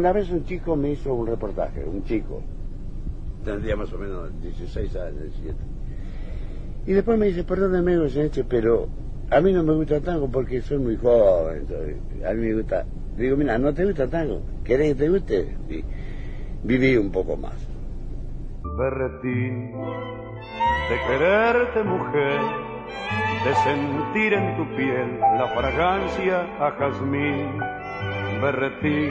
Una vez un chico me hizo un reportaje, un chico, tendría más o menos 16 años, 17. Y después me dice, perdóneme, pero a mí no me gusta tango porque soy muy joven. a mí me gusta. Digo, mira, ¿no te gusta tango? ¿Querés que te guste? Y viví un poco más. Berretín, de quererte mujer, de sentir en tu piel la fragancia a jazmín. Berretín,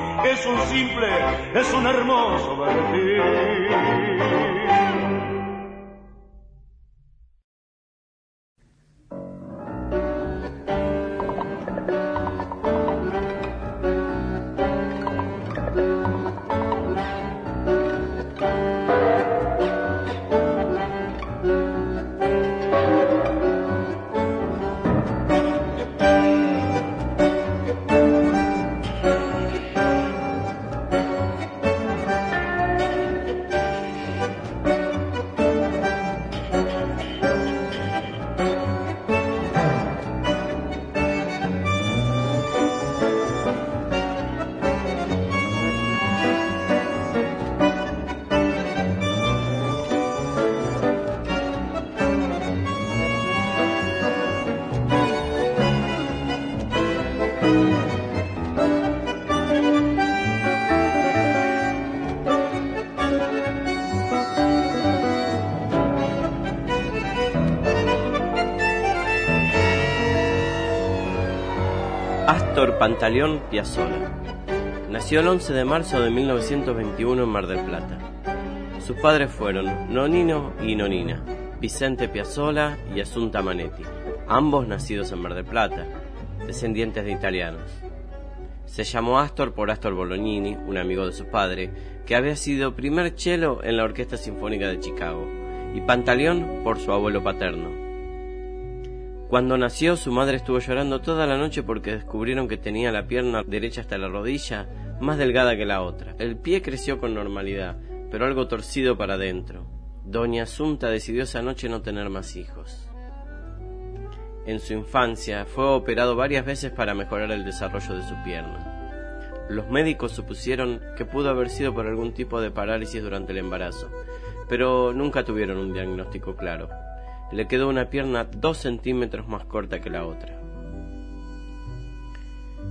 es un simple, es un hermoso berretín. Pantaleón Piazzolla. Nació el 11 de marzo de 1921 en Mar del Plata. Sus padres fueron Nonino y Nonina, Vicente Piazzolla y Asunta Manetti, ambos nacidos en Mar del Plata, descendientes de italianos. Se llamó Astor por Astor Bolognini, un amigo de su padre, que había sido primer cello en la Orquesta Sinfónica de Chicago, y Pantaleón por su abuelo paterno. Cuando nació, su madre estuvo llorando toda la noche porque descubrieron que tenía la pierna derecha hasta la rodilla más delgada que la otra. El pie creció con normalidad, pero algo torcido para adentro. Doña Asunta decidió esa noche no tener más hijos. En su infancia fue operado varias veces para mejorar el desarrollo de su pierna. Los médicos supusieron que pudo haber sido por algún tipo de parálisis durante el embarazo, pero nunca tuvieron un diagnóstico claro le quedó una pierna dos centímetros más corta que la otra.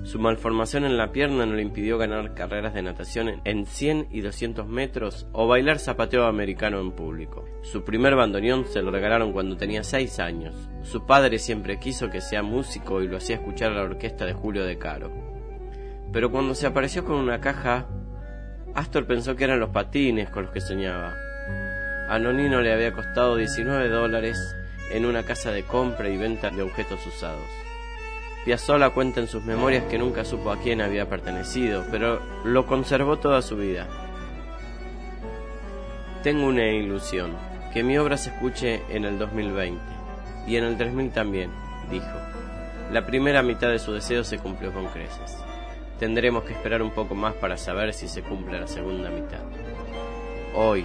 Su malformación en la pierna no le impidió ganar carreras de natación en 100 y 200 metros o bailar zapateo americano en público. Su primer bandoneón se lo regalaron cuando tenía 6 años. Su padre siempre quiso que sea músico y lo hacía escuchar a la orquesta de Julio de Caro. Pero cuando se apareció con una caja, Astor pensó que eran los patines con los que soñaba. A le había costado 19 dólares en una casa de compra y venta de objetos usados. Piazzolla cuenta en sus memorias que nunca supo a quién había pertenecido, pero lo conservó toda su vida. Tengo una ilusión, que mi obra se escuche en el 2020 y en el 3000 también, dijo. La primera mitad de su deseo se cumplió con creces. Tendremos que esperar un poco más para saber si se cumple la segunda mitad. Hoy,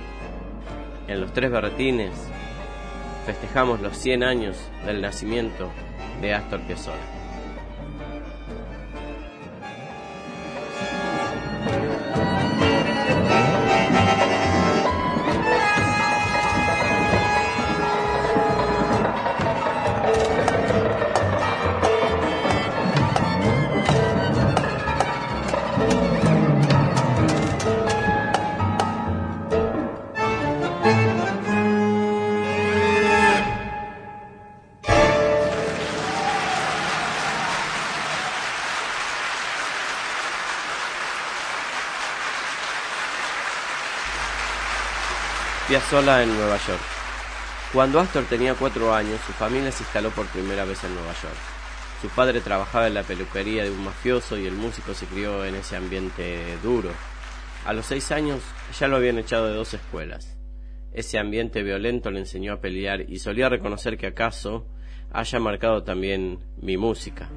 en los tres berretines, festejamos los 100 años del nacimiento de Astor Piazzolla. Sola en Nueva York. Cuando Astor tenía cuatro años, su familia se instaló por primera vez en Nueva York. Su padre trabajaba en la peluquería de un mafioso y el músico se crió en ese ambiente duro. A los seis años ya lo habían echado de dos escuelas. Ese ambiente violento le enseñó a pelear y solía reconocer que acaso haya marcado también mi música.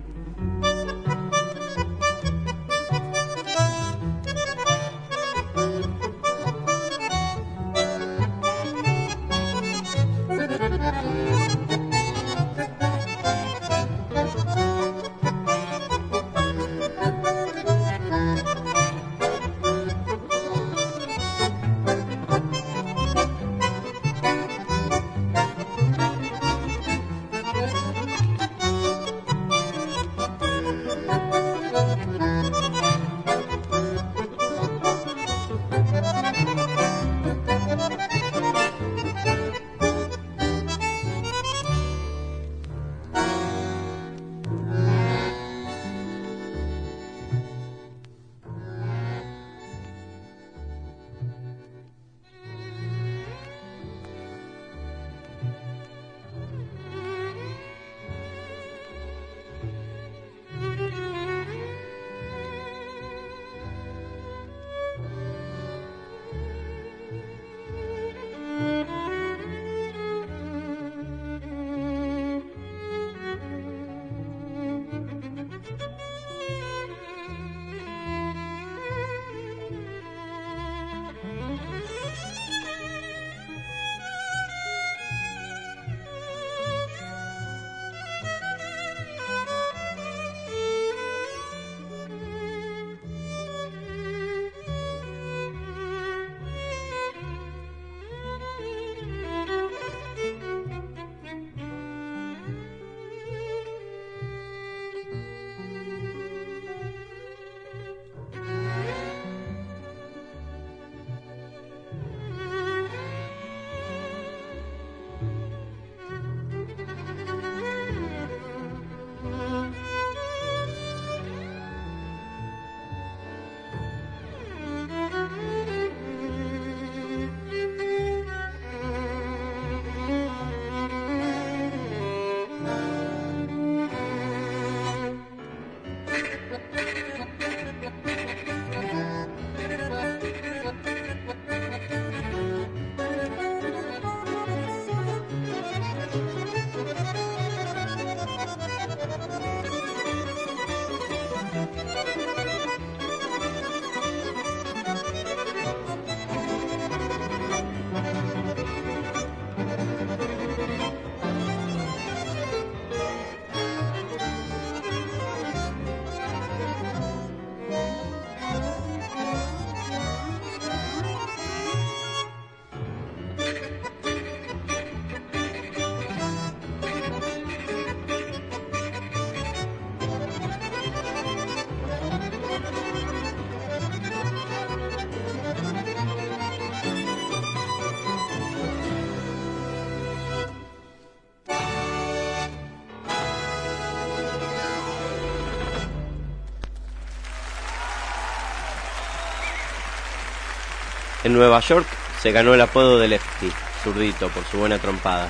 En Nueva York se ganó el apodo de Lefty, zurdito, por su buena trompada.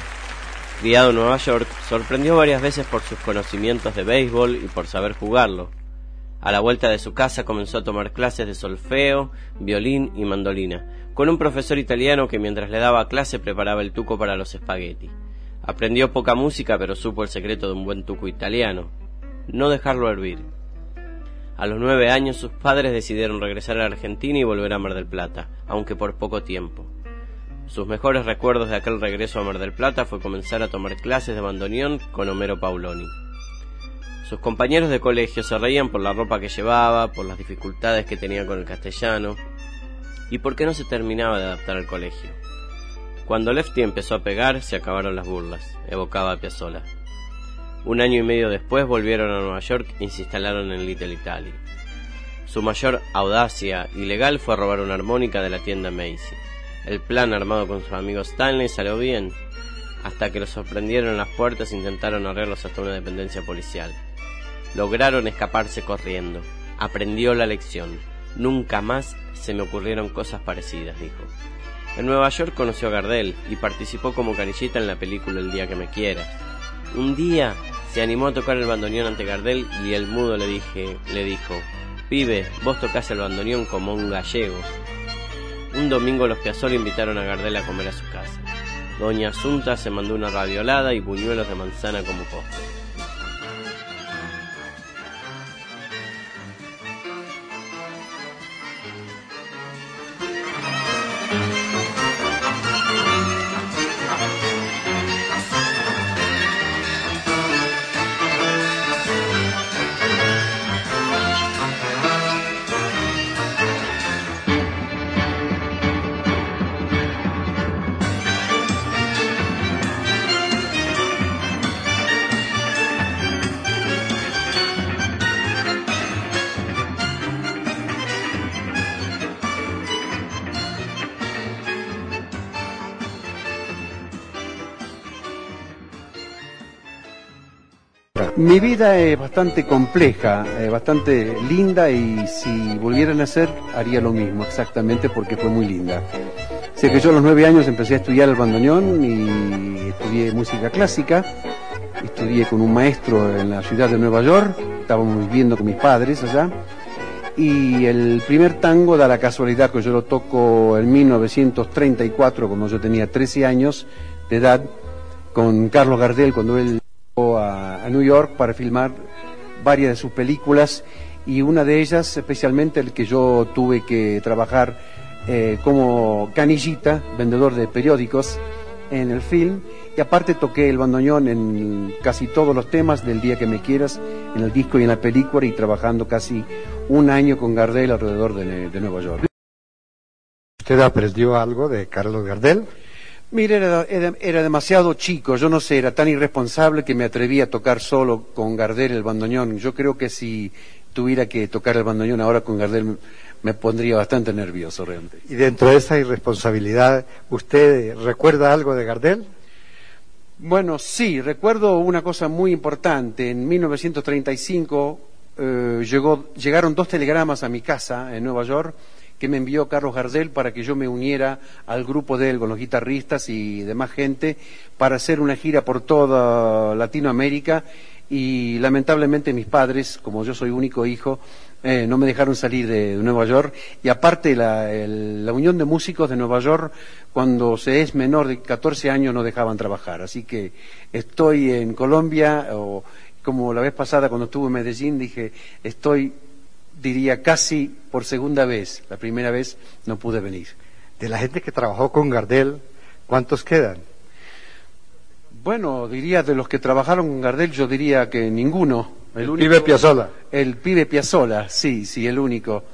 Criado en Nueva York, sorprendió varias veces por sus conocimientos de béisbol y por saber jugarlo. A la vuelta de su casa comenzó a tomar clases de solfeo, violín y mandolina, con un profesor italiano que mientras le daba clase preparaba el tuco para los espagueti. Aprendió poca música, pero supo el secreto de un buen tuco italiano, no dejarlo hervir. A los nueve años sus padres decidieron regresar a Argentina y volver a Mar del Plata, aunque por poco tiempo. Sus mejores recuerdos de aquel regreso a Mar del Plata fue comenzar a tomar clases de bandoneón con Homero Pauloni. Sus compañeros de colegio se reían por la ropa que llevaba, por las dificultades que tenía con el castellano y por qué no se terminaba de adaptar al colegio. Cuando Lefty empezó a pegar, se acabaron las burlas, evocaba a. Un año y medio después volvieron a Nueva York y se instalaron en Little Italy. Su mayor audacia ilegal fue robar una armónica de la tienda Macy. El plan armado con sus amigos Stanley salió bien, hasta que los sorprendieron en las puertas e intentaron arreglarlos hasta una dependencia policial. Lograron escaparse corriendo. Aprendió la lección. Nunca más se me ocurrieron cosas parecidas, dijo. En Nueva York conoció a Gardel y participó como canillita en la película El día que me quieras. Un día se animó a tocar el bandoneón ante Gardel y el mudo le dije, le dijo, pibe, vos tocás el bandoneón como un gallego. Un domingo los Piazzolla invitaron a Gardel a comer a su casa. Doña Asunta se mandó una raviolada y buñuelos de manzana como postre. Mi vida es bastante compleja, eh, bastante linda y si volviera a nacer haría lo mismo exactamente porque fue muy linda. Sé que yo a los nueve años empecé a estudiar el bandoneón y estudié música clásica, estudié con un maestro en la ciudad de Nueva York, estábamos viviendo con mis padres allá y el primer tango da la casualidad que yo lo toco en 1934 cuando yo tenía 13 años de edad con Carlos Gardel cuando él a, New York para filmar varias de sus películas y una de ellas especialmente el que yo tuve que trabajar eh, como canillita, vendedor de periódicos en el film y aparte toqué el bandoneón en casi todos los temas del día que me quieras, en el disco y en la película y trabajando casi un año con Gardel alrededor de, de Nueva York. ¿Usted aprendió algo de Carlos Gardel? Mire, era, demasiado chico, yo no sé, era tan irresponsable que me atreví a tocar solo con Gardel el bandoneón. Yo creo que si tuviera que tocar el bandoneón ahora con Gardel me pondría bastante nervioso realmente. Y dentro de esa irresponsabilidad, ¿usted recuerda algo de Gardel? Bueno, sí, recuerdo una cosa muy importante. En 1935 eh, llegó, llegaron dos telegramas a mi casa en Nueva York que me envió Carlos Gardel para que yo me uniera al grupo de él con los guitarristas y demás gente para hacer una gira por toda Latinoamérica y lamentablemente mis padres, como yo soy único hijo, eh, no me dejaron salir de, Nueva York y aparte la, la, Unión de Músicos de Nueva York cuando se es menor de 14 años no dejaban trabajar. Así que estoy en Colombia o como la vez pasada cuando estuve en Medellín dije estoy diría casi por segunda vez, la primera vez no pude venir. De la gente que trabajó con Gardel, ¿cuántos quedan? Bueno, diría de los que trabajaron con Gardel, yo diría que ninguno. El, pibe Piazzola. El pibe Piazzola, sí, sí, el único.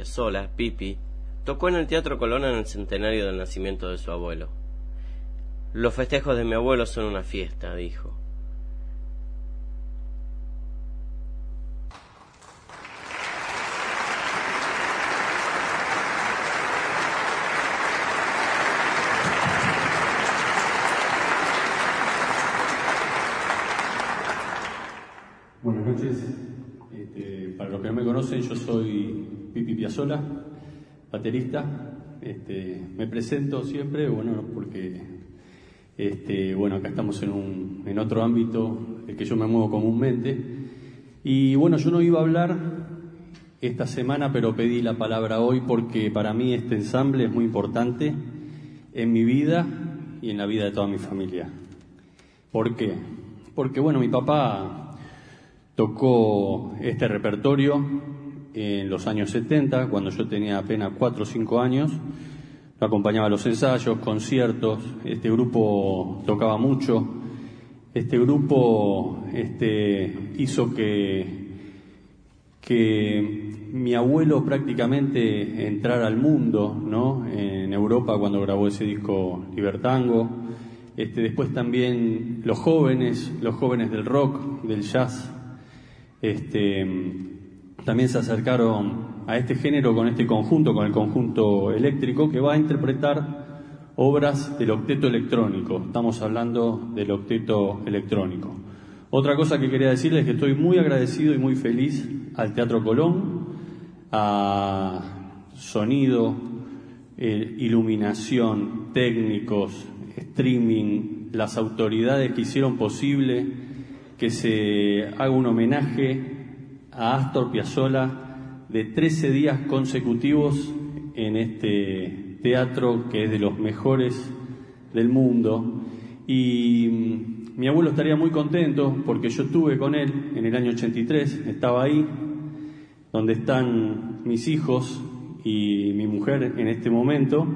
Piazzolla, Pipi, tocó en el Teatro Colón en el centenario del nacimiento de su abuelo. Los festejos de mi abuelo son una fiesta, dijo. Buenas noches. Este, para los que no me conocen, yo soy Pipi Piazzola, baterista. Este, me presento siempre, bueno, porque este, bueno, acá estamos en, un, en otro ámbito el que yo me muevo comúnmente. Y bueno, yo no iba a hablar esta semana, pero pedí la palabra hoy porque para mí este ensamble es muy importante en mi vida y en la vida de toda mi familia. ¿Por qué? Porque bueno, mi papá Tocó este repertorio en los años 70, cuando yo tenía apenas 4 o 5 años. Acompañaba los ensayos, conciertos. Este grupo tocaba mucho. Este grupo este, hizo que, que mi abuelo prácticamente entrara al mundo, ¿no? En Europa cuando grabó ese disco Libertango. Este, después también los jóvenes, los jóvenes del rock, del jazz, este, también se acercaron a este género con este conjunto, con el conjunto eléctrico, que va a interpretar obras del octeto electrónico. Estamos hablando del octeto electrónico. Otra cosa que quería decirles es que estoy muy agradecido y muy feliz al Teatro Colón, a sonido, eh, iluminación, técnicos, streaming, las autoridades que hicieron posible que se haga un homenaje a Astor Piazzolla de 13 días consecutivos en este teatro que es de los mejores del mundo. Y mm, mi abuelo estaría muy contento porque yo estuve con él en el año 83, estaba ahí, donde están mis hijos y mi mujer en este momento.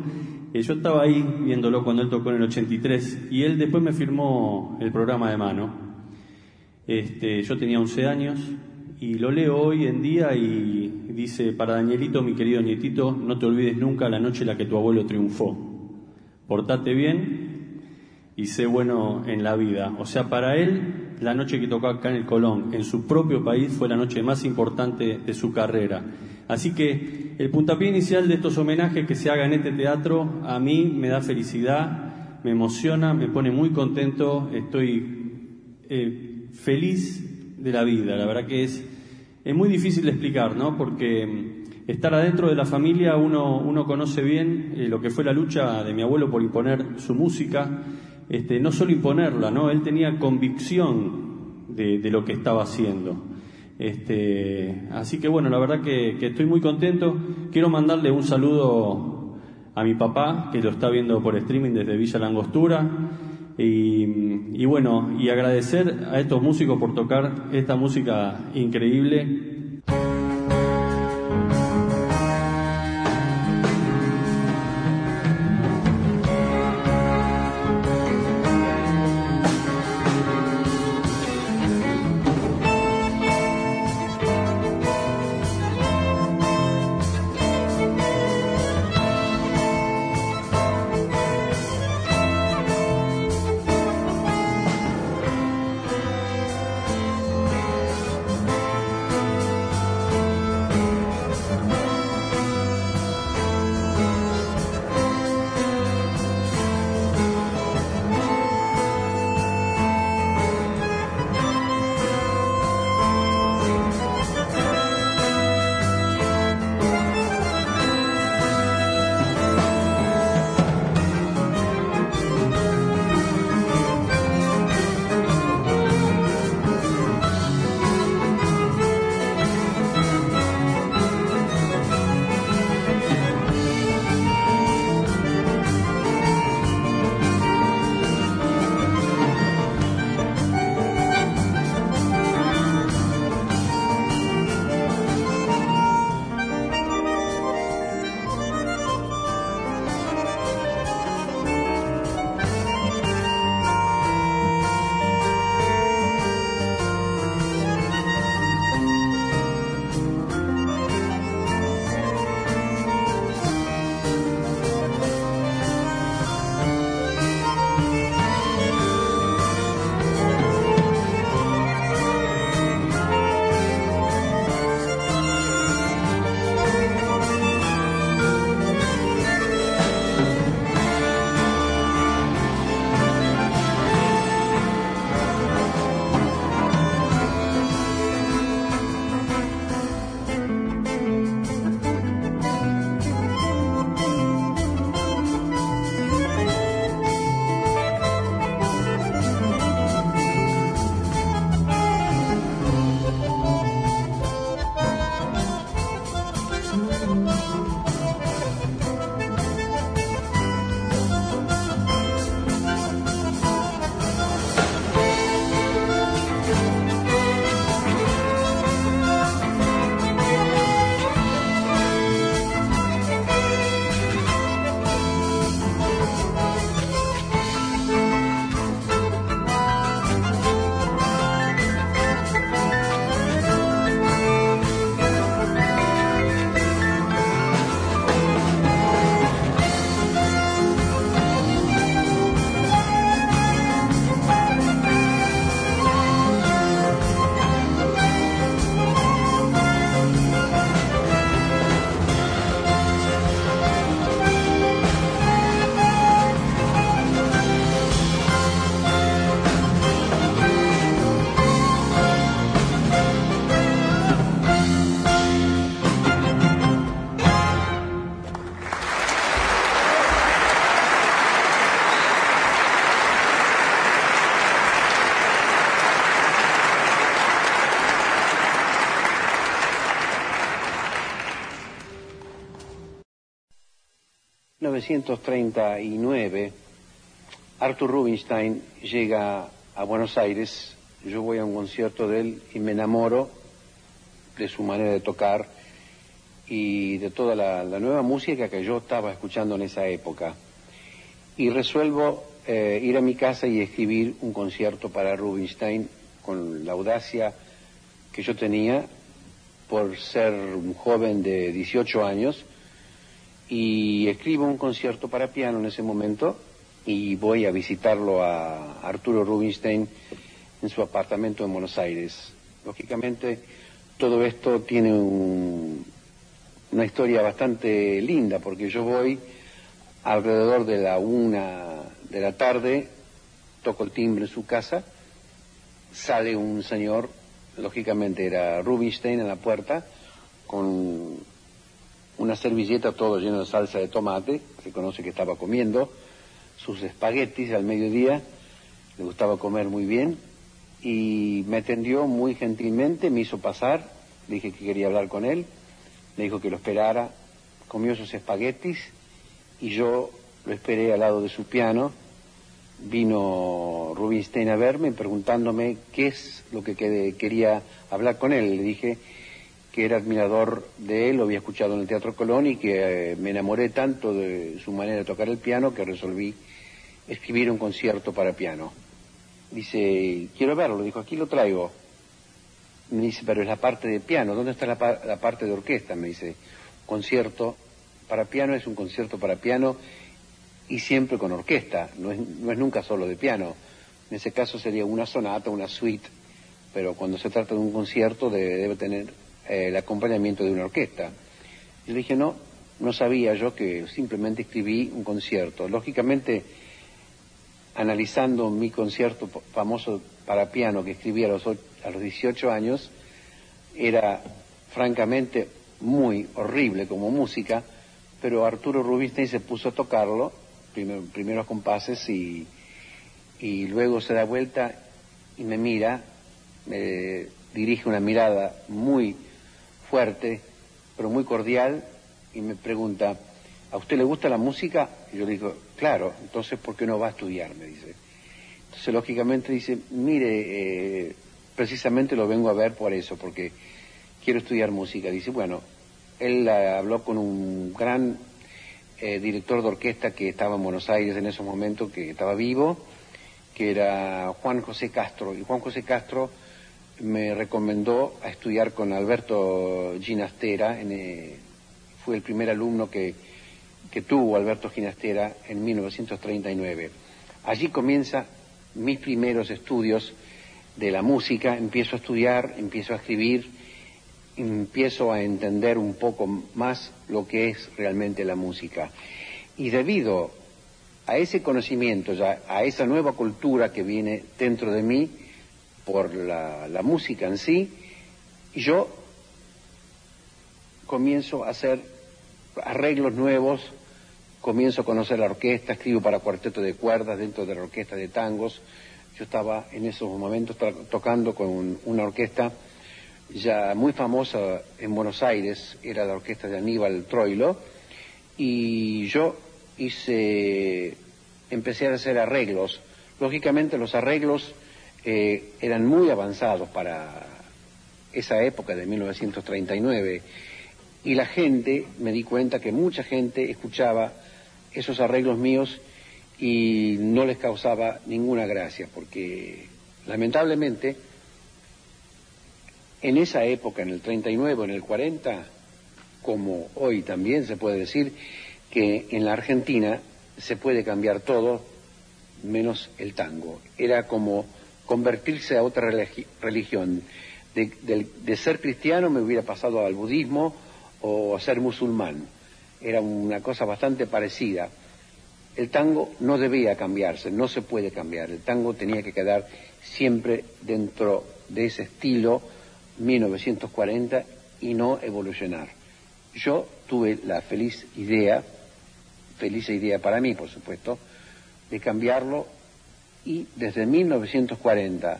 Eh, yo estaba ahí viéndolo cuando él tocó en el 83 y él después me firmó el programa de mano. Este, yo tenía 11 años y lo leo hoy en día y dice, para Danielito, mi querido nietito, no te olvides nunca la noche en la que tu abuelo triunfó. Portate bien y sé bueno en la vida. O sea, para él, la noche que tocó acá en el Colón, en su propio país, fue la noche más importante de su carrera. Así que el puntapié inicial de estos homenajes que se haga en este teatro, a mí me da felicidad, me emociona, me pone muy contento, estoy... Eh, feliz de la vida. La verdad que es, es muy difícil de explicar, ¿no? Porque mm, estar adentro de la familia uno, uno conoce bien eh, lo que fue la lucha de mi abuelo por imponer su música, este, no solo imponerla, ¿no? Él tenía convicción de, lo que estaba haciendo. Este, así que bueno, la verdad que, que, estoy muy contento. Quiero mandarle un saludo a mi papá, que lo está viendo por streaming desde Villa Langostura. Y, bueno, y agradecer a estos músicos por tocar esta música increíble 1939, Arthur Rubinstein llega a Buenos Aires, yo voy a un concierto de él y me enamoro de su manera de tocar y de toda la, nueva música que yo estaba escuchando en esa época. Y resuelvo eh, ir a mi casa y escribir un concierto para Rubinstein con la audacia que yo tenía por ser un joven de 18 años y escribo un concierto para piano en ese momento y voy a visitarlo a Arturo Rubinstein en su apartamento en Buenos Aires. Lógicamente, todo esto tiene una historia bastante linda, porque yo voy alrededor de la una de la tarde, toco el timbre en su casa, sale un señor, lógicamente era Rubinstein en la puerta, con una servilleta todo lleno de salsa de tomate, se conoce que estaba comiendo, sus espaguetis al mediodía, le gustaba comer muy bien, y me atendió muy gentilmente, me hizo pasar, dije que quería hablar con él, me dijo que lo esperara, comió sus espaguetis y yo lo esperé al lado de su piano. Vino Rubinstein a verme preguntándome qué es lo que quería hablar con él. Le dije que era admirador de él, lo había escuchado en el Teatro Colón y que eh, me enamoré tanto de su manera de tocar el piano que resolví escribir un concierto para piano. Dice, quiero verlo, dijo, aquí lo traigo. Me dice, pero es la parte de piano, ¿dónde está la, parte de orquesta? Me dice, concierto para piano es un concierto para piano y siempre con orquesta, no es, no es nunca solo de piano. En ese caso sería una sonata, una suite, pero cuando se trata de un concierto debe, tener eh, el acompañamiento de una orquesta. Y le dije, no, no sabía yo que simplemente escribí un concierto. Lógicamente, analizando mi concierto famoso para piano que escribí a los, a los 18 años, era francamente muy horrible como música, pero Arturo Rubinstein se puso a tocarlo, primero, primeros compases, y, y luego se da vuelta y me mira, me dirige una mirada muy fuerte, pero muy cordial, y me pregunta, ¿a usted le gusta la música? Y yo le digo, claro, entonces ¿por qué no va a estudiar? Me dice. Entonces lógicamente dice, mire, eh, precisamente lo vengo a ver por eso, porque quiero estudiar música. Dice, bueno, él habló con un gran eh, director de orquesta que estaba en Buenos Aires en esos momentos, que estaba vivo, que era Juan José Castro. Y Juan José Castro me recomendó a estudiar con Alberto Ginastera, eh, fue el primer alumno que que tuvo Alberto Ginastera en 1939. Allí comienza mis primeros estudios de la música, empiezo a estudiar, empiezo a escribir, empiezo a entender un poco más lo que es realmente la música. Y debido a ese conocimiento, ya, a esa nueva cultura que viene dentro de mí por la, la música en sí, yo comienzo a hacer arreglos nuevos, comienzo a conocer la orquesta, escribo para cuarteto de cuerdas dentro de la orquesta de tangos. Yo estaba en esos momentos tocando con una orquesta ya muy famosa en Buenos Aires, era la orquesta de Aníbal Troilo, y yo hice, empecé a hacer arreglos. Lógicamente los arreglos eran muy avanzados para esa época de 1939 y la gente, me di cuenta que mucha gente escuchaba esos arreglos míos y no les causaba ninguna gracia, porque lamentablemente en esa época, en el 39, en el 40, como hoy también se puede decir, que en la Argentina se puede cambiar todo menos el tango. Era como convertirse a otra religión. De, de, ser cristiano me hubiera pasado al budismo o a ser musulmán era una cosa bastante parecida. El tango no debía cambiarse, no se puede cambiar. El tango tenía que quedar siempre dentro de ese estilo 1940 y no evolucionar. Yo tuve la feliz idea, feliz idea para mí, por supuesto, de cambiarlo y desde 1940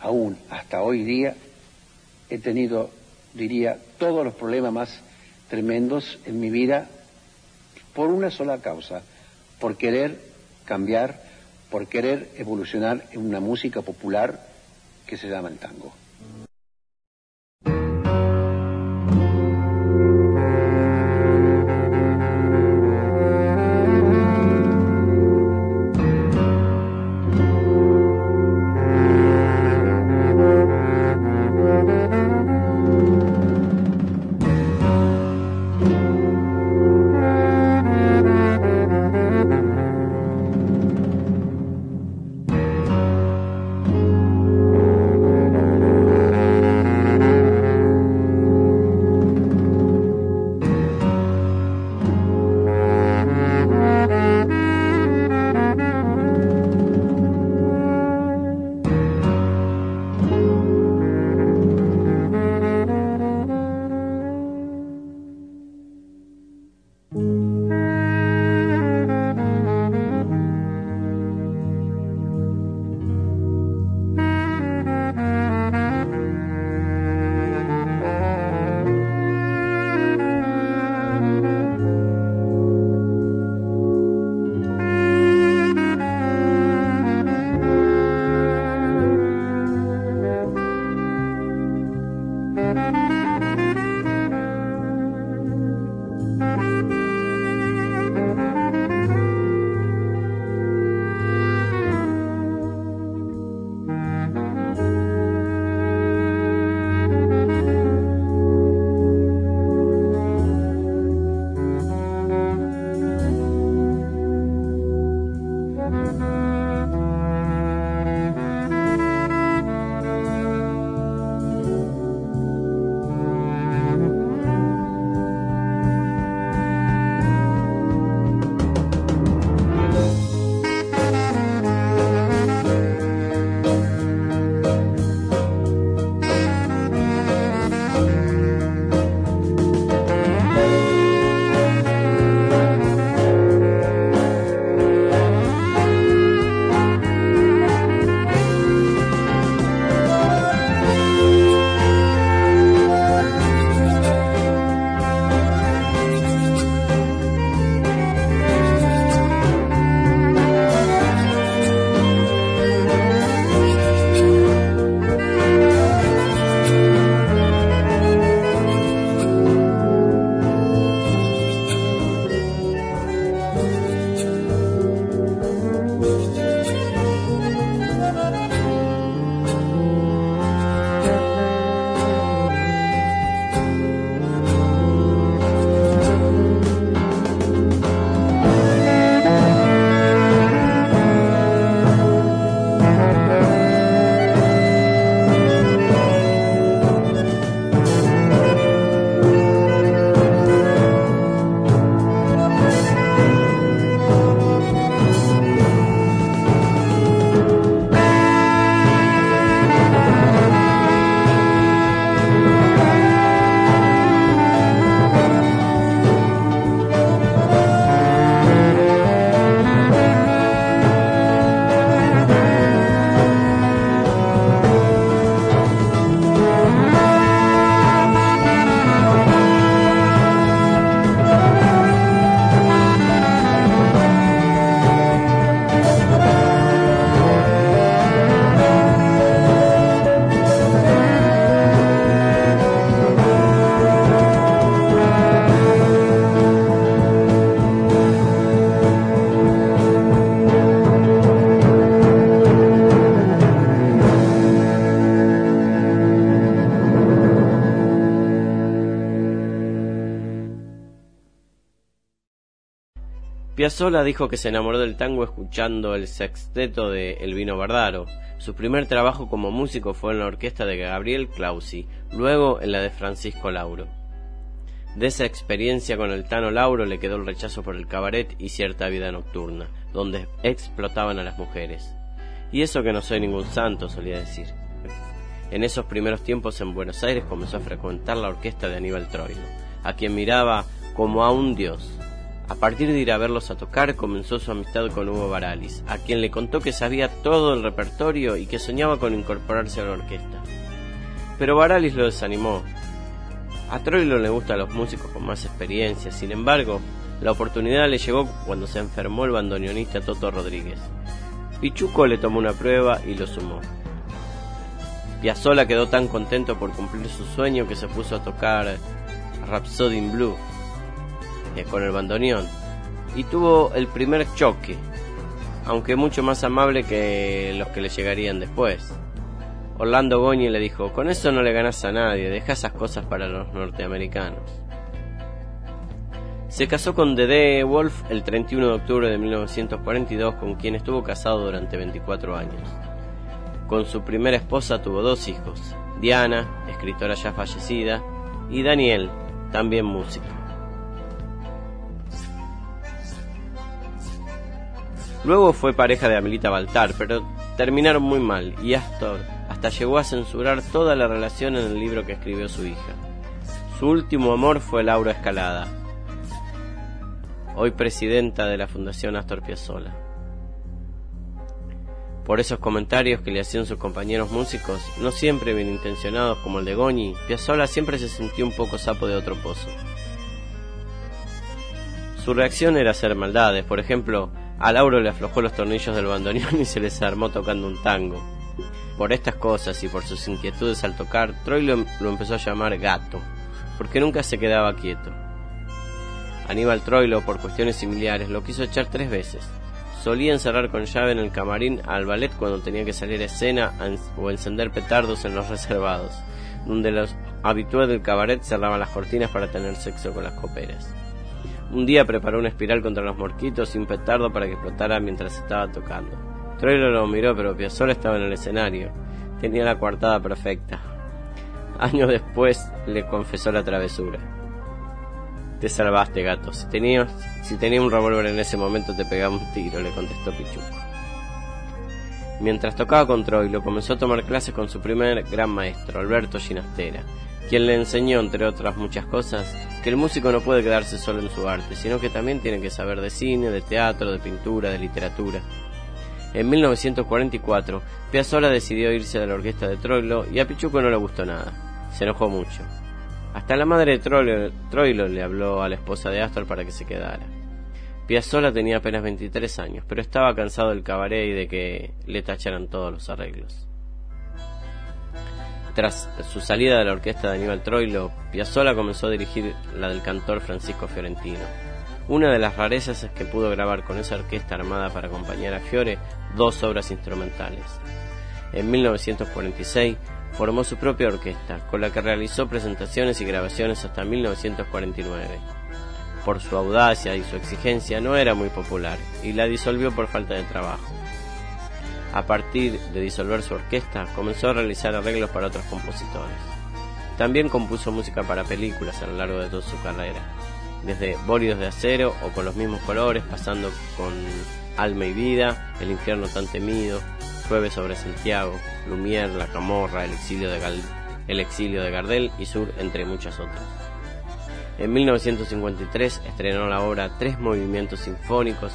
aún hasta hoy día he tenido, diría, todos los problemas más tremendos en mi vida por una sola causa, por querer cambiar, por querer evolucionar en una música popular que se llama el tango. Piazzolla dijo que se enamoró del tango escuchando el sexteto de Elvino Bardaro. Su primer trabajo como músico fue en la orquesta de Gabriel Clausi, luego en la de Francisco Lauro. De esa experiencia con el Tano Lauro le quedó el rechazo por el cabaret y cierta vida nocturna, donde explotaban a las mujeres. Y eso que no soy ningún santo, solía decir. En esos primeros tiempos en Buenos Aires comenzó a frecuentar la orquesta de Aníbal Troilo, a quien miraba como a un dios, a partir de ir a verlos a tocar, comenzó su amistad con Hugo Baralis, a quien le contó que sabía todo el repertorio y que soñaba con incorporarse a la orquesta. Pero Baralis lo desanimó. A Troilo le gustan los músicos con más experiencia, sin embargo, La oportunidad le llegó cuando se enfermó el bandoneonista Toto Rodríguez. Pichuco le tomó una prueba y lo sumó. Piazzolla quedó tan contento por cumplir su sueño que se puso a tocar Rhapsody in Blue con el bandoneón y tuvo el primer choque, aunque mucho más amable que los que le llegarían después. Orlando Goñi le dijo, con eso no le ganas a nadie, deja esas cosas para los norteamericanos. Se casó con Dede Wolf el 31 de octubre de 1942, con quien estuvo casado durante 24 años. Con su primera esposa tuvo dos hijos, Diana, escritora ya fallecida, y Daniel, también músico. Luego fue pareja de Amelita Baltar, pero terminaron muy mal y Astor hasta llegó a censurar toda la relación en el libro que escribió su hija. Su último amor fue Laura Escalada, hoy presidenta de la Fundación Astor Piazzolla. Por esos comentarios que le hacían sus compañeros músicos, no siempre bien intencionados como el de Goñi, Piazzolla siempre se sintió un poco sapo de otro pozo. Su reacción era hacer maldades, por ejemplo, a Lauro le aflojó los tornillos del bandoneón y se les armó tocando un tango. Por estas cosas y por sus inquietudes al tocar, Troy lo, lo empezó a llamar gato, porque nunca se quedaba quieto. Aníbal Troilo, por cuestiones similares, lo quiso echar tres veces, Solía encerrar con llave en el camarín al ballet cuando tenía que salir a escena o encender petardos en los reservados, donde los habituales del cabaret cerraban las cortinas para tener sexo con las coperas. Un día preparó una espiral contra los morquitos un petardo para que explotara mientras estaba tocando. Troilo lo miró, pero Piazzolla estaba en el escenario. Tenía la coartada perfecta. Años después le confesó la travesura. Te salvaste, gato. Si tenías, si tenía un revólver en ese momento te pegaba un tiro, le contestó Pichuco. Mientras tocaba con Troilo, comenzó a tomar clases con su primer gran maestro, Alberto Ginastera, quien le enseñó, entre otras muchas cosas, que el músico no puede quedarse solo en su arte, sino que también tiene que saber de cine, de teatro, de pintura, de literatura. En 1944, Piazzolla decidió irse de la orquesta de Troilo y a Pichuco no le gustó nada. Se enojó mucho. Hasta la madre de Troilo, le habló a la esposa de Astor para que se quedara. Piazzolla tenía apenas 23 años, pero estaba cansado del cabaret y de que le tacharan todos los arreglos. Tras su salida de la orquesta de Aníbal Troilo, Piazzolla comenzó a dirigir la del cantor Francisco Fiorentino. Una de las rarezas es que pudo grabar con esa orquesta armada para acompañar a Fiore dos obras instrumentales. En 1946 formó su propia orquesta, con la que realizó presentaciones y grabaciones hasta 1949. Por su audacia y su exigencia no era muy popular y la disolvió por falta de trabajo. A partir de disolver su orquesta, comenzó a realizar arreglos para otros compositores. También compuso música para películas a lo largo de toda su carrera, desde Bólidos de Acero o con los mismos colores, pasando con Alma y Vida, El infierno tan temido, Llueve sobre Santiago, Lumière, La Camorra, El exilio de, El exilio de Gardel y Sur, entre muchas otras. En 1953 estrenó la obra Tres Movimientos Sinfónicos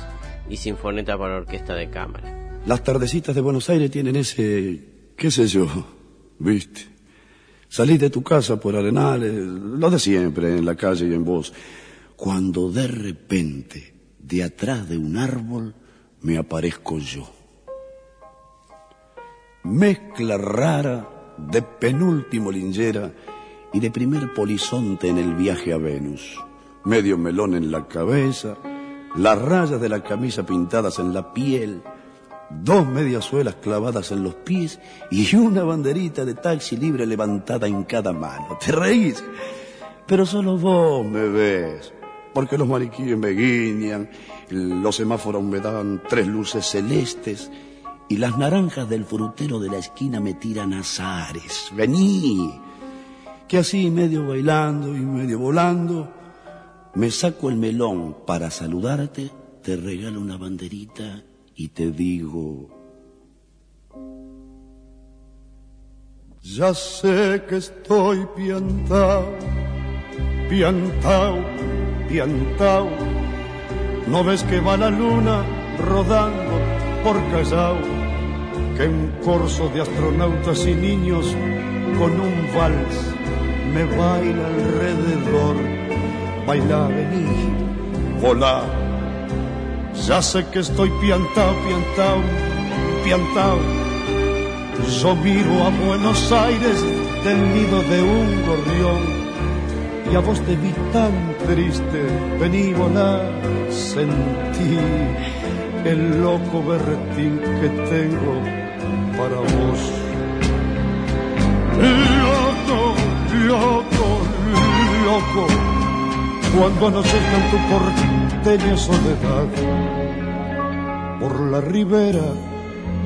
y Sinfoneta para Orquesta de Cámara. Las tardecitas de Buenos Aires tienen ese, qué sé yo, viste. Salís de tu casa por Arenales, lo de siempre, en la calle y en voz, cuando de repente, de atrás de un árbol, me aparezco yo mezcla rara de penúltimo lingera y de primer polizonte en el viaje a Venus. Medio melón en la cabeza, las rayas de la camisa pintadas en la piel, dos mediasuelas clavadas en los pies y una banderita de taxi libre levantada en cada mano. ¿Te reís? Pero solo vos me ves, porque los mariquíes me guiñan, los semáforos me dan tres luces celestes y las naranjas del frutero de la esquina me tiran azares. Vení, que así medio bailando y medio volando, me saco el melón para saludarte, te regalo una banderita y te digo... Ya sé que estoy piantao, piantao, piantao. ¿No ves que va la luna rodando por Callao? que un corso de astronautas y niños con un vals me baila alrededor. Baila, vení, volá. Ya sé que estoy piantao, piantao, piantao. Yo miro a Buenos Aires del nido de un gorrión y a vos te vi tan triste, vení volá, sentí el loco berretín que tengo para vos. Loco, loco, loco, cuando anochezca en tu porteña soledad, por la ribera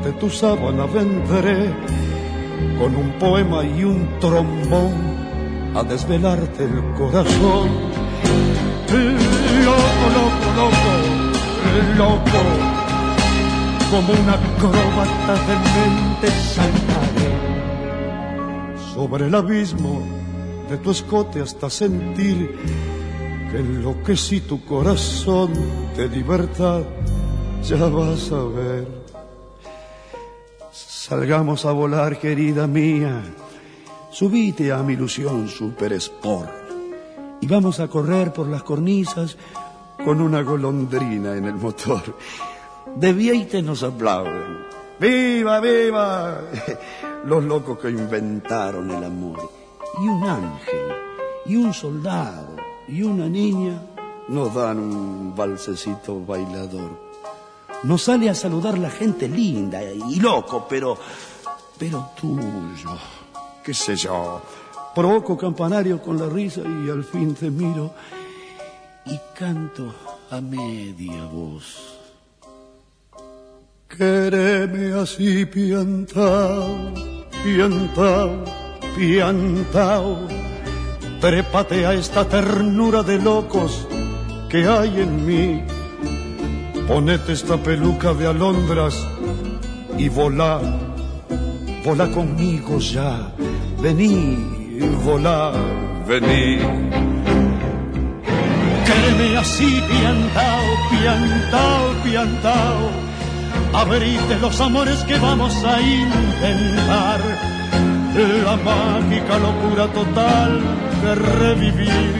de tu sábana vendré con un poema y un trombón a desvelarte el corazón. Loco, loco, loco, loco, como una acróbata de mente saltaré sobre el abismo de tu escote hasta sentir que enloquecí tu corazón de libertad. Ya vas a ver. Salgamos a volar, querida mía. Subite a mi ilusión Super Sport y vamos a correr por las cornisas con una golondrina en el motor. De Vieite nos aplauden. ¡Viva, viva! Los locos que inventaron el amor. Y un ángel, y un soldado, y una niña nos dan un balsecito bailador. Nos sale a saludar la gente linda y loco, pero, pero tuyo qué sé yo. Provoco campanario con la risa y al fin te miro y canto a media voz. Quéreme así piantao, piantao, piantao. Trépate a esta ternura de locos que hay en mí. Ponete esta peluca de alondras y volá, volá conmigo ya vení, volá, vení. Créeme así, piantao, piantao, piantao. Abrite los amores que vamos a intentar. La mágica locura total de revivir.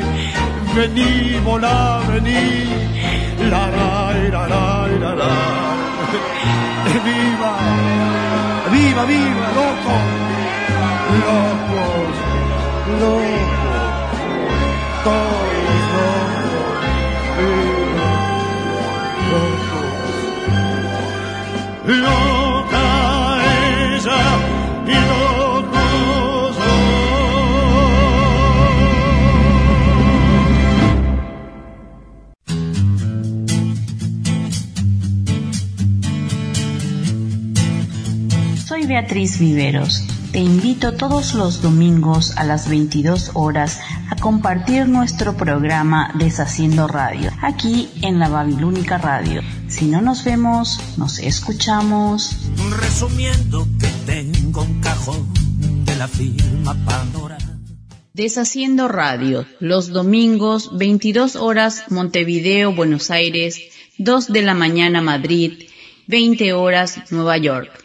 Vení, volá, vení. La, la, la, la, la, la. Viva, viva, viva, loco locos, locos, todos Beatriz Viveros. Te invito todos los domingos a las 22 horas a compartir nuestro programa Deshaciendo Radio, aquí en la Babilónica Radio. Si no nos vemos, nos escuchamos. Resumiendo que tengo un cajón de la firma Pandora. Deshaciendo Radio, los domingos 22 horas Montevideo, Buenos Aires, 2 de la mañana Madrid, 20 horas Nueva York.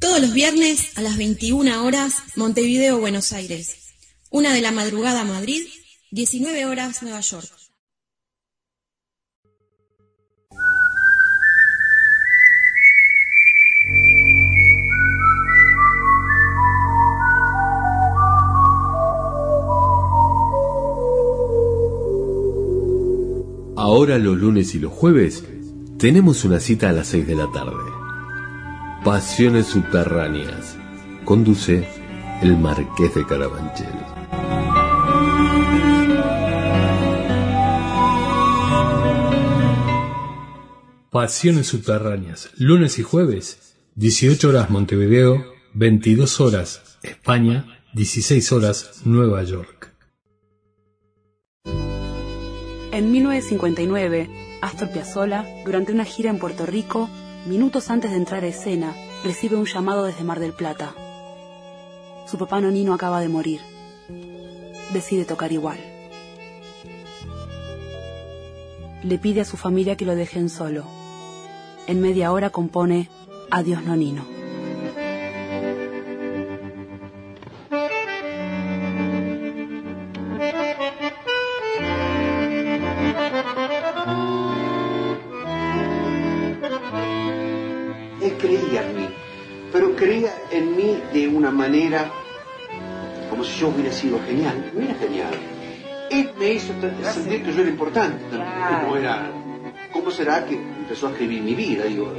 Todos los viernes a las 21 horas, Montevideo, Buenos Aires. Una de la madrugada, Madrid. 19 horas, Nueva York. Ahora los lunes y los jueves tenemos una cita a las 6 de la tarde. Pasiones subterráneas. Conduce el Marqués de Carabanchel. Pasiones subterráneas. Lunes y jueves, 18 horas Montevideo, 22 horas España, 16 horas Nueva York. En 1959, Astor Piazzolla, durante una gira en Puerto Rico, minutos antes de entrar a escena, recibe un llamado desde Mar del Plata. Su papá Nonino acaba de morir. Decide tocar igual. Le pide a su familia que lo dejen solo. En media hora compone Adiós Nonino. Manera como si yo hubiera sido genial. No era genial. Él me hizo sentir que yo era importante. No era... ¿Cómo será que empezó a escribir mi vida? Digo,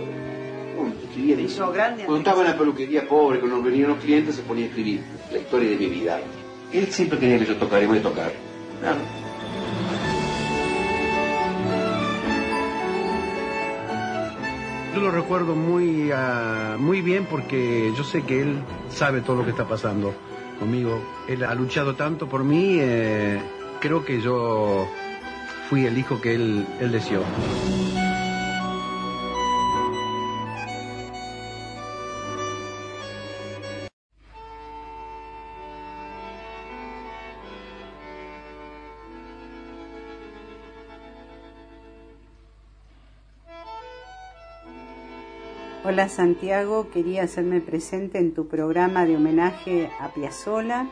bueno, escribía de eso. Cuando estaba en la peluquería pobre, cuando venían los clientes, se ponía a escribir la historia de mi vida. Él siempre quería que yo tocara y voy a tocar. Claro. Yo lo recuerdo muy, ah, muy bien porque yo sé que él sabe todo lo que está pasando conmigo. Él ha luchado tanto por mí, eh, creo que yo fui el hijo que él, él deseó. Santiago, quería hacerme presente en tu programa de homenaje a Piazzolla,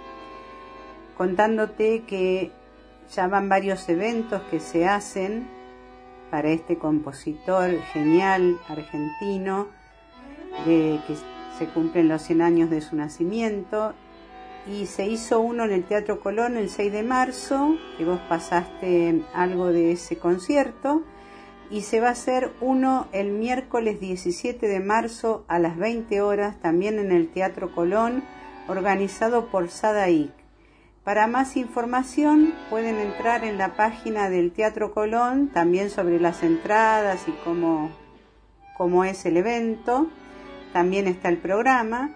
contándote que ya van varios eventos que se hacen para este compositor genial argentino, de que se cumplen los 100 años de su nacimiento, y se hizo uno en el Teatro Colón el 6 de marzo, que vos pasaste algo de ese concierto, y se va a hacer uno el miércoles 17 de marzo a las 20 horas también en el Teatro Colón, organizado por Sadaic. Para más información pueden entrar en la página del Teatro Colón, también sobre las entradas y cómo, cómo es el evento. También está el programa.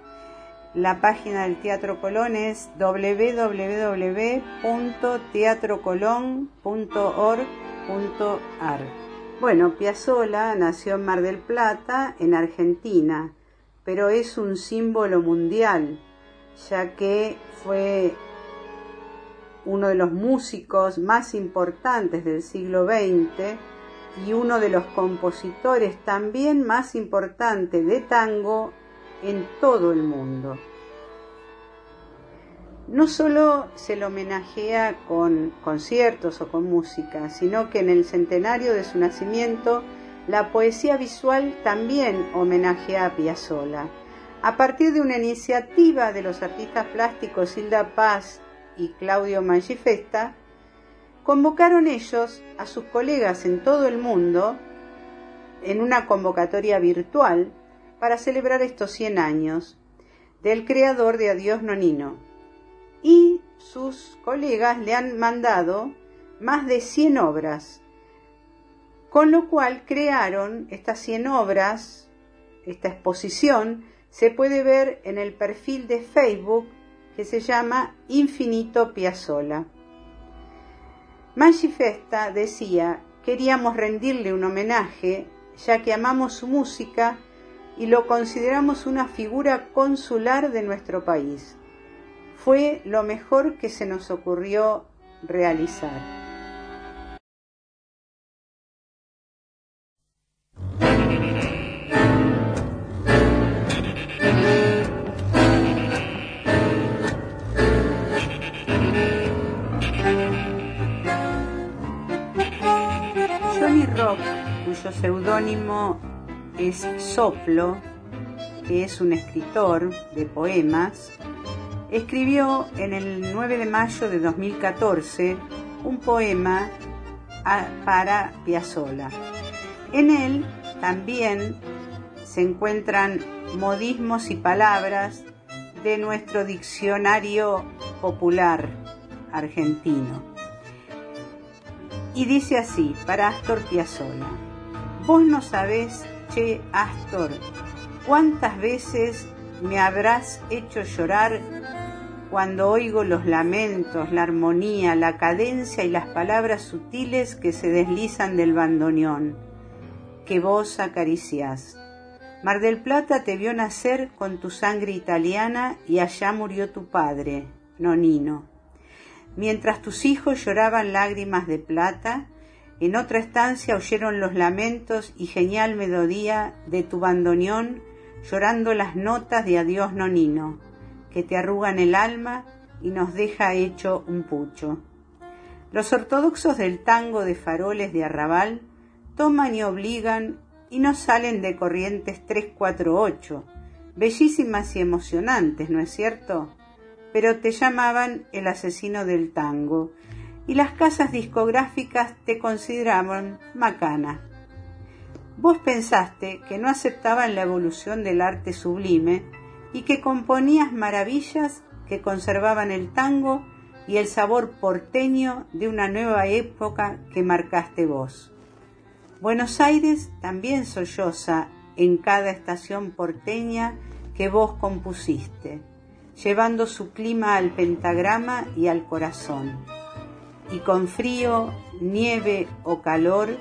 La página del Teatro Colón es www.teatrocolón.org.ar. Bueno, Piazzolla nació en Mar del Plata, en Argentina, pero es un símbolo mundial, ya que fue uno de los músicos más importantes del siglo XX y uno de los compositores también más importantes de tango en todo el mundo. No solo se lo homenajea con conciertos o con música, sino que en el centenario de su nacimiento la poesía visual también homenajea a Piazzolla. A partir de una iniciativa de los artistas plásticos Hilda Paz y Claudio Mangifesta, convocaron ellos a sus colegas en todo el mundo en una convocatoria virtual para celebrar estos 100 años del creador de Adiós Nonino. Y sus colegas le han mandado más de 100 obras, con lo cual crearon estas 100 obras, esta exposición, se puede ver en el perfil de Facebook que se llama Infinito Piazzolla. Mangifesta decía, queríamos rendirle un homenaje, ya que amamos su música y lo consideramos una figura consular de nuestro país. Fue lo mejor que se nos ocurrió realizar. Johnny Rock, cuyo seudónimo es Soplo, que es un escritor de poemas, escribió en el 9 de mayo de 2014 un poema para Piazzolla. En él también se encuentran modismos y palabras de nuestro diccionario popular argentino. Y dice así, para Astor Piazzolla, vos no sabés, che Astor, ¿Cuántas veces me habrás hecho llorar cuando oigo los lamentos, la armonía, la cadencia y las palabras sutiles que se deslizan del bandoneón, que vos acariciás? Mar del Plata te vio nacer con tu sangre italiana y allá murió tu padre, Nonino. Mientras tus hijos lloraban lágrimas de plata, en otra estancia oyeron los lamentos y genial melodía de tu bandoneón llorando las notas de adiós nonino, que te arrugan el alma y nos deja hecho un pucho. Los ortodoxos del tango de faroles de arrabal toman y obligan y no salen de corrientes 348, bellísimas y emocionantes, ¿no es cierto? Pero te llamaban el asesino del tango y las casas discográficas te consideraban macana. Vos pensaste que no aceptaban la evolución del arte sublime y que componías maravillas que conservaban el tango y el sabor porteño de una nueva época que marcaste vos. Buenos Aires también solloza en cada estación porteña que vos compusiste, llevando su clima al pentagrama y al corazón. Y con frío, nieve o calor,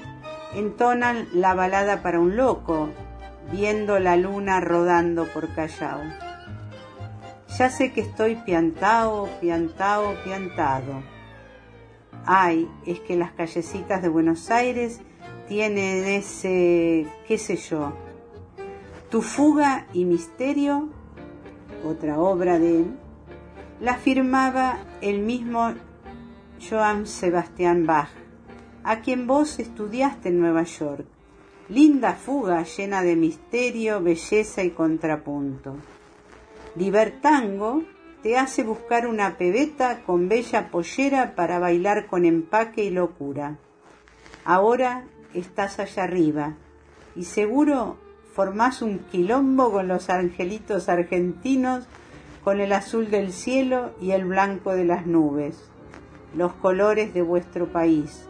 entonan la balada para un loco, viendo la luna rodando por Callao. Ya sé que estoy piantao, piantao, piantado. Ay, es que las callecitas de Buenos Aires tiene ese, qué sé yo, Tu fuga y misterio, otra obra de él, la firmaba el mismo Johann Sebastian Bach, a quien vos estudiaste en Nueva York. Linda fuga llena de misterio, belleza y contrapunto. Libertango te hace buscar una pebeta con bella pollera para bailar con empaque y locura. Ahora estás allá arriba y seguro formás un quilombo con los angelitos argentinos, con el azul del cielo y el blanco de las nubes, los colores de vuestro país,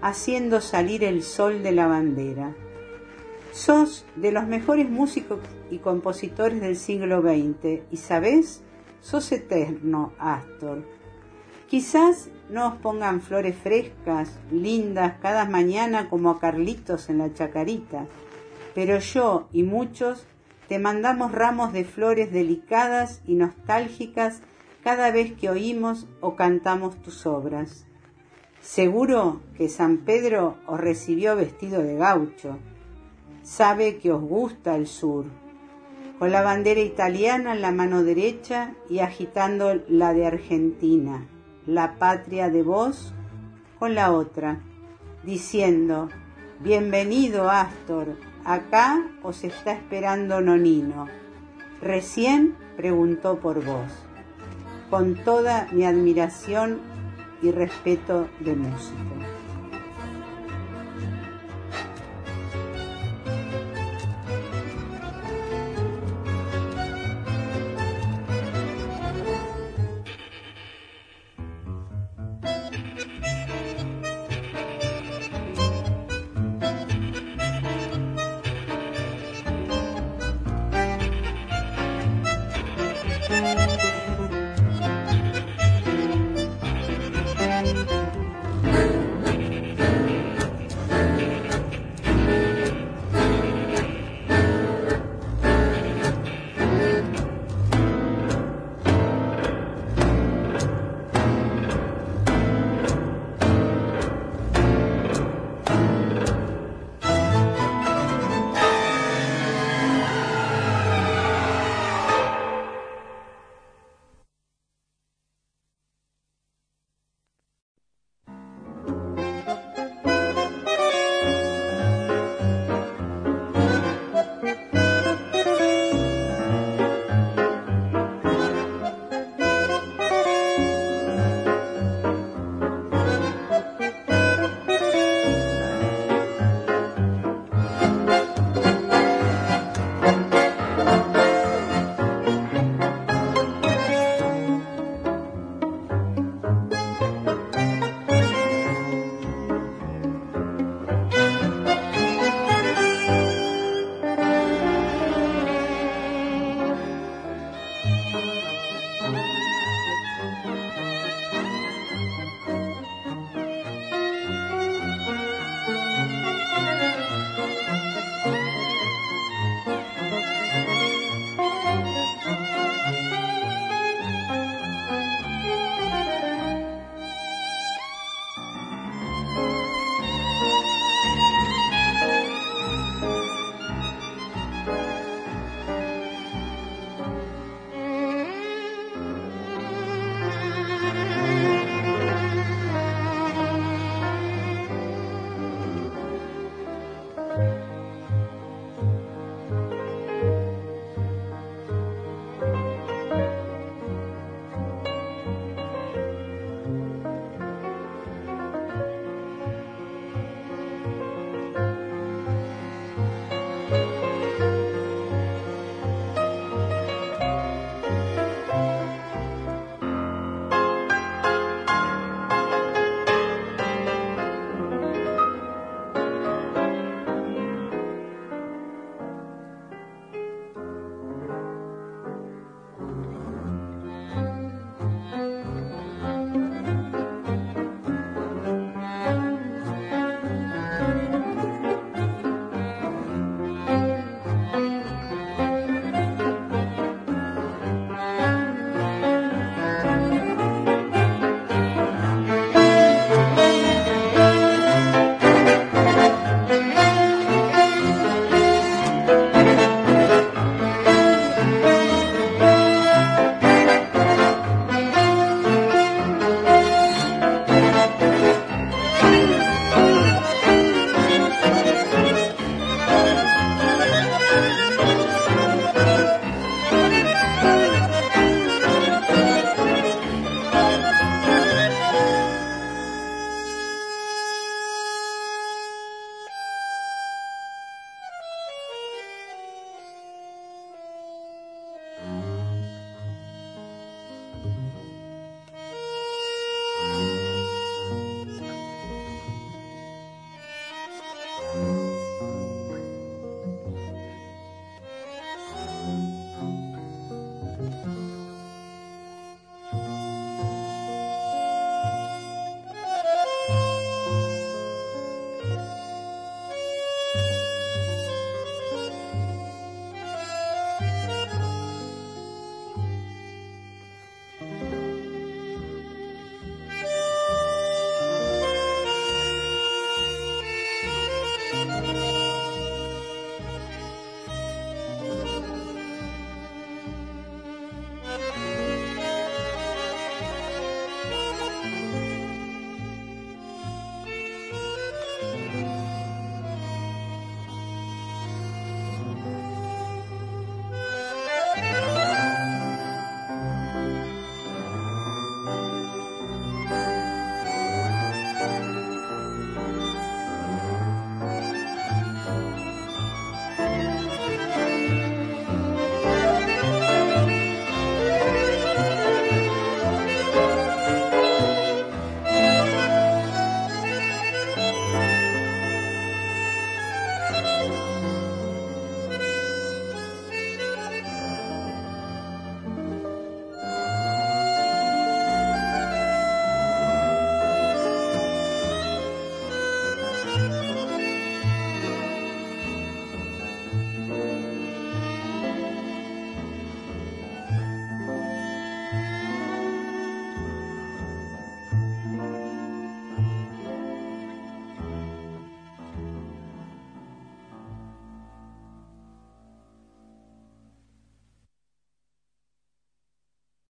haciendo salir el sol de la bandera. Sos de los mejores músicos y compositores del siglo XX y, ¿sabés? Sos eterno, Astor. Quizás no os pongan flores frescas, lindas, cada mañana como a Carlitos en la chacarita, pero yo y muchos te mandamos ramos de flores delicadas y nostálgicas cada vez que oímos o cantamos tus obras. Seguro que San Pedro os recibió vestido de gaucho. Sabe que os gusta el sur, con la bandera italiana en la mano derecha y agitando la de Argentina la patria de vos con la otra, diciendo, bienvenido Astor, acá os está esperando Nonino. Recién preguntó por vos, con toda mi admiración y respeto de músico.